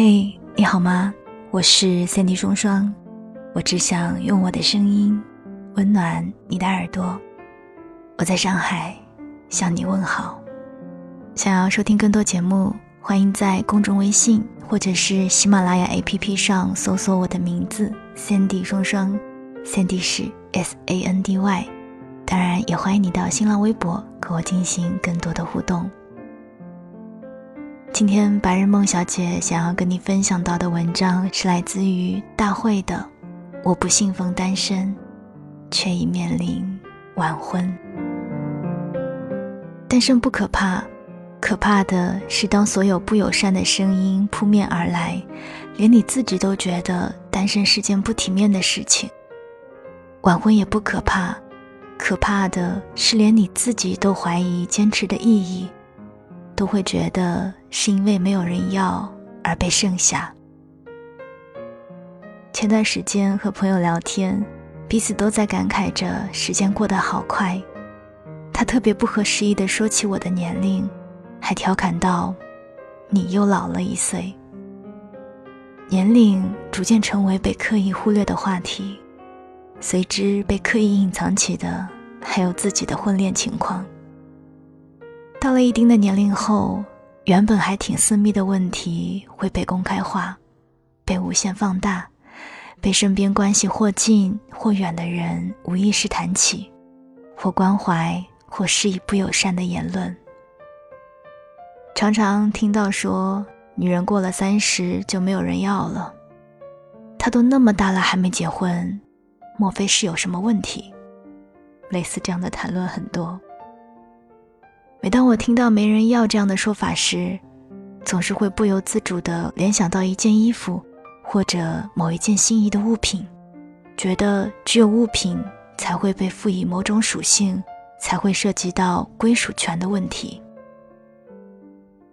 嘿，你好吗？我是三 D 双双，我只想用我的声音温暖你的耳朵。我在上海向你问好。想要收听更多节目，欢迎在公众微信或者是喜马拉雅 APP 上搜索我的名字三 D 双双，三 D 是 S A N D Y。当然，也欢迎你到新浪微博和我进行更多的互动。今天白日梦小姐想要跟你分享到的文章是来自于大会的。我不信奉单身，却已面临晚婚。单身不可怕，可怕的是当所有不友善的声音扑面而来，连你自己都觉得单身是件不体面的事情。晚婚也不可怕，可怕的是连你自己都怀疑坚持的意义。都会觉得是因为没有人要而被剩下。前段时间和朋友聊天，彼此都在感慨着时间过得好快。他特别不合时宜地说起我的年龄，还调侃道：“你又老了一岁。”年龄逐渐成为被刻意忽略的话题，随之被刻意隐藏起的还有自己的婚恋情况。到了一定的年龄后，原本还挺私密的问题会被公开化，被无限放大，被身边关系或近或远的人无意识谈起，或关怀或施以不友善的言论。常常听到说，女人过了三十就没有人要了，她都那么大了还没结婚，莫非是有什么问题？类似这样的谈论很多。每当我听到没人要这样的说法时，总是会不由自主地联想到一件衣服，或者某一件心仪的物品，觉得只有物品才会被赋予某种属性，才会涉及到归属权的问题。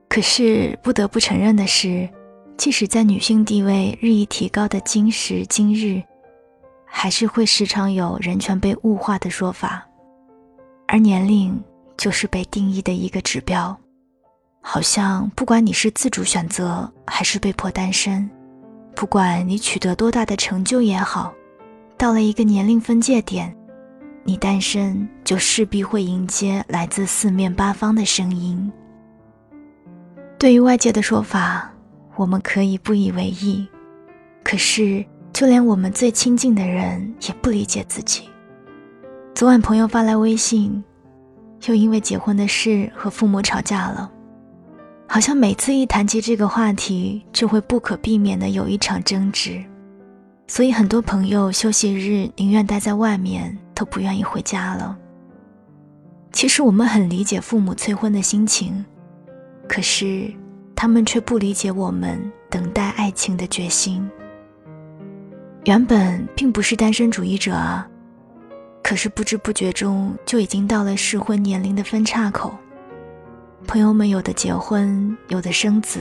可是不得不承认的是，即使在女性地位日益提高的今时今日，还是会时常有人权被物化的说法，而年龄。就是被定义的一个指标，好像不管你是自主选择还是被迫单身，不管你取得多大的成就也好，到了一个年龄分界点，你单身就势必会迎接来自四面八方的声音。对于外界的说法，我们可以不以为意，可是就连我们最亲近的人也不理解自己。昨晚朋友发来微信。又因为结婚的事和父母吵架了，好像每次一谈及这个话题，就会不可避免的有一场争执，所以很多朋友休息日宁愿待在外面，都不愿意回家了。其实我们很理解父母催婚的心情，可是他们却不理解我们等待爱情的决心。原本并不是单身主义者啊。可是不知不觉中就已经到了适婚年龄的分岔口，朋友们有的结婚，有的生子，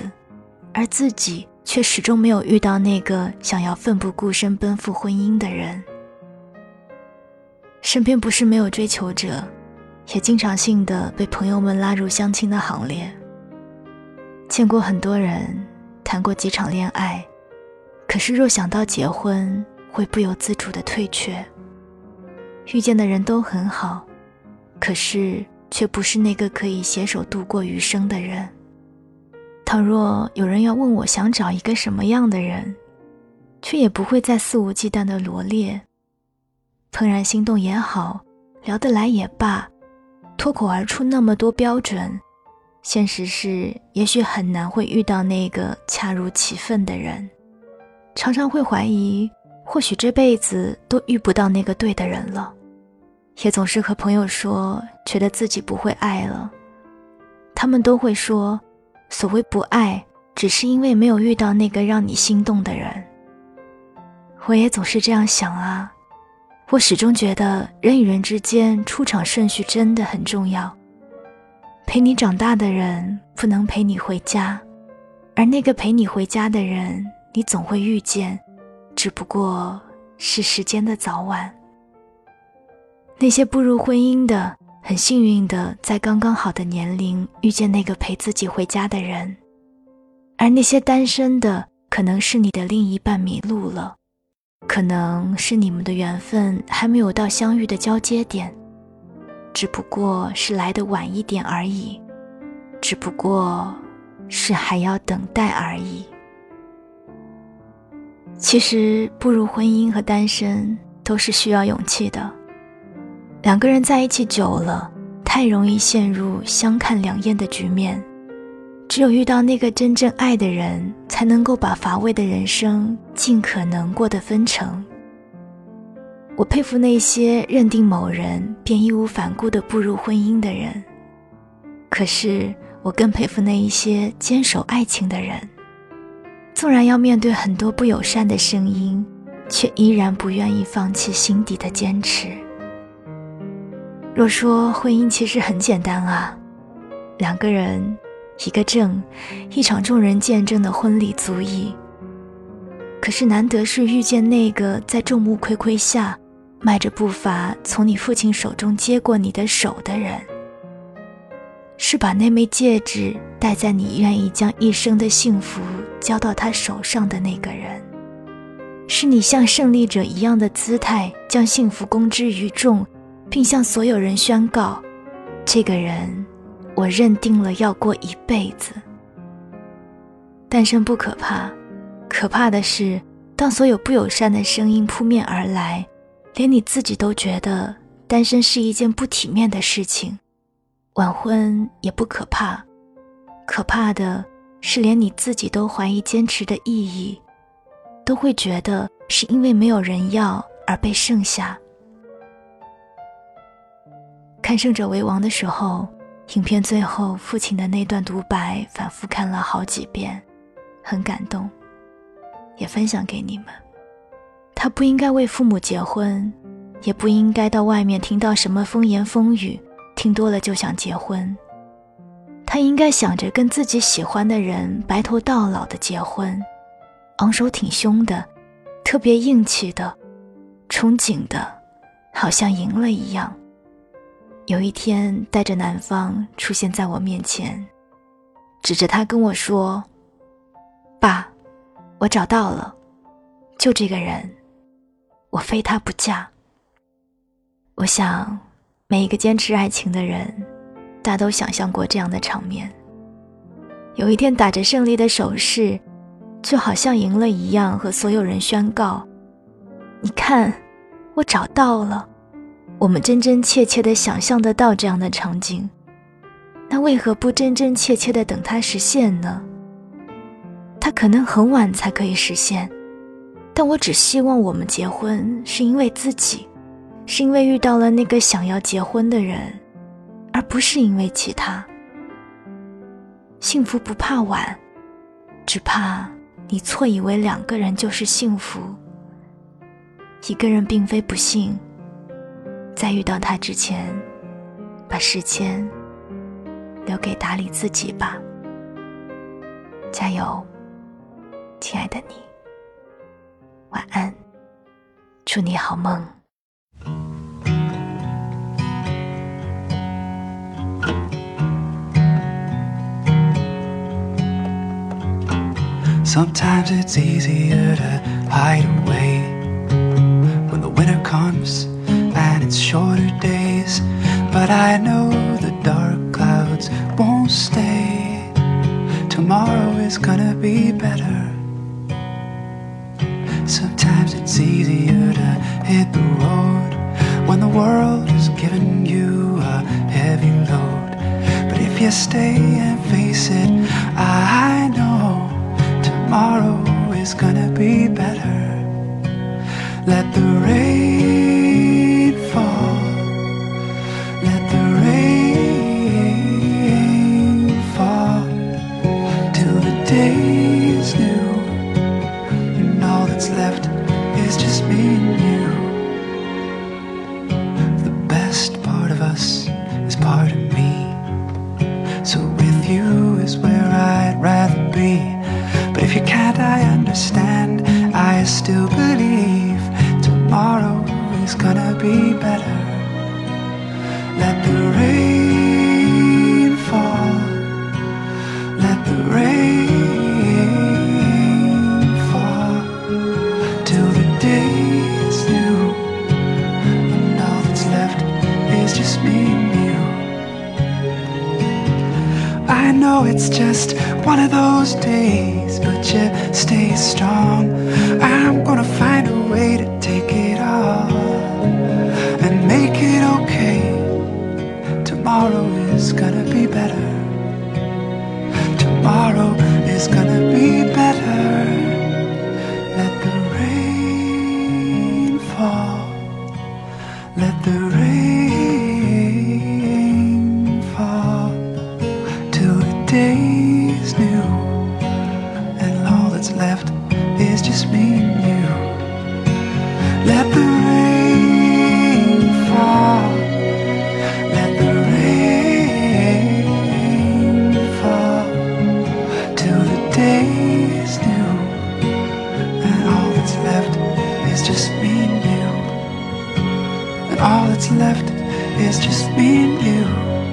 而自己却始终没有遇到那个想要奋不顾身奔赴婚姻的人。身边不是没有追求者，也经常性的被朋友们拉入相亲的行列。见过很多人，谈过几场恋爱，可是若想到结婚，会不由自主的退却。遇见的人都很好，可是却不是那个可以携手度过余生的人。倘若有人要问我想找一个什么样的人，却也不会再肆无忌惮的罗列。怦然心动也好，聊得来也罢，脱口而出那么多标准，现实是也许很难会遇到那个恰如其分的人。常常会怀疑。或许这辈子都遇不到那个对的人了，也总是和朋友说，觉得自己不会爱了。他们都会说，所谓不爱，只是因为没有遇到那个让你心动的人。我也总是这样想啊，我始终觉得人与人之间出场顺序真的很重要。陪你长大的人不能陪你回家，而那个陪你回家的人，你总会遇见。只不过是时间的早晚。那些步入婚姻的，很幸运的，在刚刚好的年龄遇见那个陪自己回家的人；而那些单身的，可能是你的另一半迷路了，可能是你们的缘分还没有到相遇的交接点，只不过是来的晚一点而已，只不过是还要等待而已。其实，步入婚姻和单身都是需要勇气的。两个人在一起久了，太容易陷入相看两厌的局面。只有遇到那个真正爱的人，才能够把乏味的人生尽可能过得分成。我佩服那些认定某人便义无反顾地步入婚姻的人，可是我更佩服那一些坚守爱情的人。纵然要面对很多不友善的声音，却依然不愿意放弃心底的坚持。若说婚姻其实很简单啊，两个人，一个证，一场众人见证的婚礼足矣。可是难得是遇见那个在众目睽睽下，迈着步伐从你父亲手中接过你的手的人。是把那枚戒指戴在你愿意将一生的幸福交到他手上的那个人，是你像胜利者一样的姿态将幸福公之于众，并向所有人宣告：这个人，我认定了要过一辈子。单身不可怕，可怕的是当所有不友善的声音扑面而来，连你自己都觉得单身是一件不体面的事情。晚婚也不可怕，可怕的是连你自己都怀疑坚持的意义，都会觉得是因为没有人要而被剩下。看《胜者为王》的时候，影片最后父亲的那段独白反复看了好几遍，很感动，也分享给你们。他不应该为父母结婚，也不应该到外面听到什么风言风语。听多了就想结婚，他应该想着跟自己喜欢的人白头到老的结婚，昂首挺胸的，特别硬气的，憧憬的，好像赢了一样。有一天带着男方出现在我面前，指着他跟我说：“爸，我找到了，就这个人，我非他不嫁。”我想。每一个坚持爱情的人，大都想象过这样的场面：有一天打着胜利的手势，就好像赢了一样，和所有人宣告：“你看，我找到了。”我们真真切切的想象得到这样的场景，那为何不真真切切的等它实现呢？它可能很晚才可以实现，但我只希望我们结婚是因为自己。是因为遇到了那个想要结婚的人，而不是因为其他。幸福不怕晚，只怕你错以为两个人就是幸福。一个人并非不幸，在遇到他之前，把时间留给打理自己吧。加油，亲爱的你，晚安，祝你好梦。Sometimes it's easier to hide away when the winter comes and it's shorter days. But I know the dark clouds won't stay. Tomorrow is gonna be better. Sometimes it's easier to hit the road when the world is giving you a heavy load. But if you stay and face it, I know gonna be better. Let the one of those days, but you stay strong. I'm gonna find a way to take it all and make it okay. Tomorrow is gonna be better. Tomorrow is gonna be better. Let the rain fall. Let the rain fall till the day's and. Let the rain fall. Let the rain fall till the day's new, and all that's left is just me and you. And all that's left is just me and you.